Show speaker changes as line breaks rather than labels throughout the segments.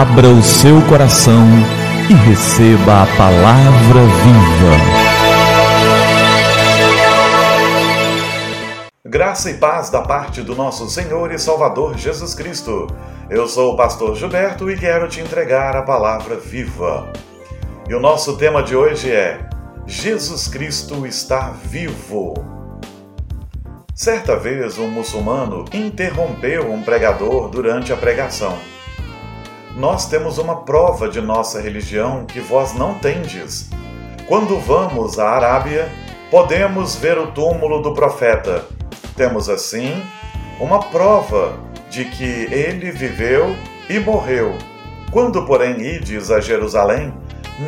Abra o seu coração e receba a palavra viva.
Graça e paz da parte do nosso Senhor e Salvador Jesus Cristo. Eu sou o pastor Gilberto e quero te entregar a palavra viva. E o nosso tema de hoje é Jesus Cristo está vivo. Certa vez, um muçulmano interrompeu um pregador durante a pregação. Nós temos uma prova de nossa religião que vós não tendes. Quando vamos à Arábia, podemos ver o túmulo do profeta. Temos assim uma prova de que ele viveu e morreu. Quando, porém, ides a Jerusalém,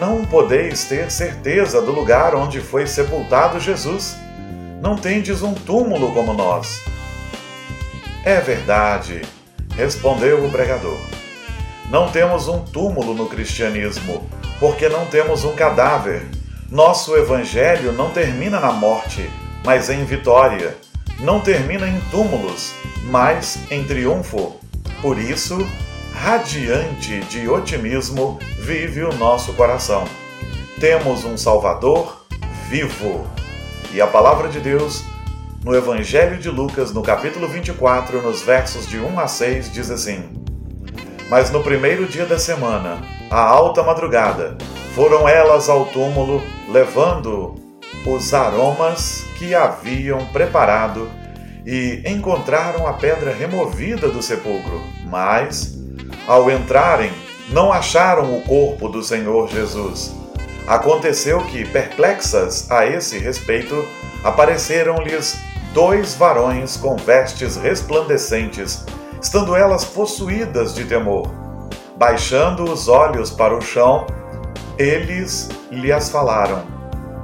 não podeis ter certeza do lugar onde foi sepultado Jesus. Não tendes um túmulo como nós. É verdade, respondeu o pregador. Não temos um túmulo no cristianismo, porque não temos um cadáver. Nosso evangelho não termina na morte, mas em vitória. Não termina em túmulos, mas em triunfo. Por isso, radiante de otimismo vive o nosso coração. Temos um Salvador vivo. E a palavra de Deus, no Evangelho de Lucas, no capítulo 24, nos versos de 1 a 6, diz assim: Mas no primeiro dia da semana, à alta madrugada, foram elas ao túmulo, levando os aromas que haviam preparado e encontraram a pedra removida do sepulcro, mas ao entrarem, não acharam o corpo do Senhor Jesus. Aconteceu que, perplexas a esse respeito, apareceram-lhes dois varões com vestes resplandecentes, estando elas possuídas de temor. Baixando os olhos para o chão, eles lhes falaram: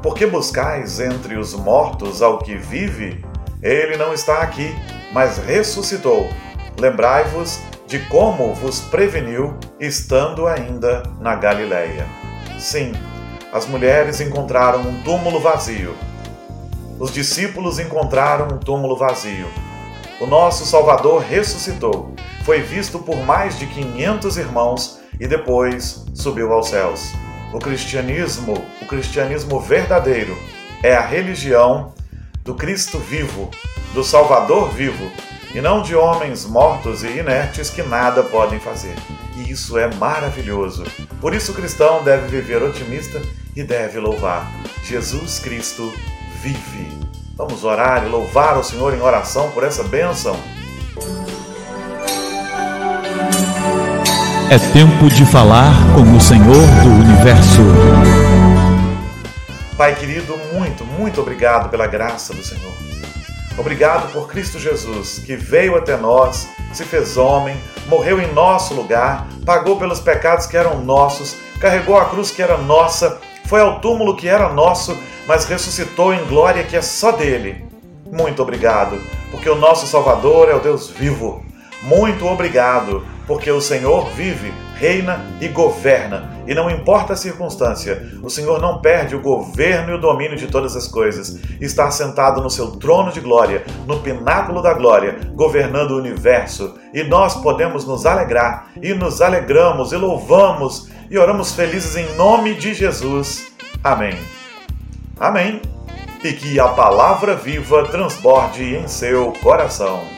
Por que buscais entre os mortos ao que vive? Ele não está aqui, mas ressuscitou. Lembrai-vos de como vos preveniu estando ainda na Galiléia. Sim, as mulheres encontraram um túmulo vazio. Os discípulos encontraram um túmulo vazio. O nosso Salvador ressuscitou, foi visto por mais de 500 irmãos e depois subiu aos céus. O cristianismo, o cristianismo verdadeiro, é a religião do Cristo vivo, do Salvador vivo, e não de homens mortos e inertes que nada podem fazer. E isso é maravilhoso. Por isso o cristão deve viver otimista e deve louvar. Jesus Cristo vive. Vamos orar e louvar o Senhor em oração por essa bênção.
É tempo de falar com o Senhor do universo.
Pai querido, muito, muito obrigado pela graça do Senhor. Obrigado por Cristo Jesus, que veio até nós, se fez homem, morreu em nosso lugar, pagou pelos pecados que eram nossos, carregou a cruz que era nossa, foi ao túmulo que era nosso, mas ressuscitou em glória que é só dele. Muito obrigado, porque o nosso Salvador é o Deus vivo. Muito obrigado, porque o Senhor vive reina e governa, e não importa a circunstância, o Senhor não perde o governo e o domínio de todas as coisas. Está sentado no seu trono de glória, no pináculo da glória, governando o universo, e nós podemos nos alegrar, e nos alegramos, e louvamos, e oramos felizes em nome de Jesus. Amém. Amém. E que a palavra viva transborde em seu coração.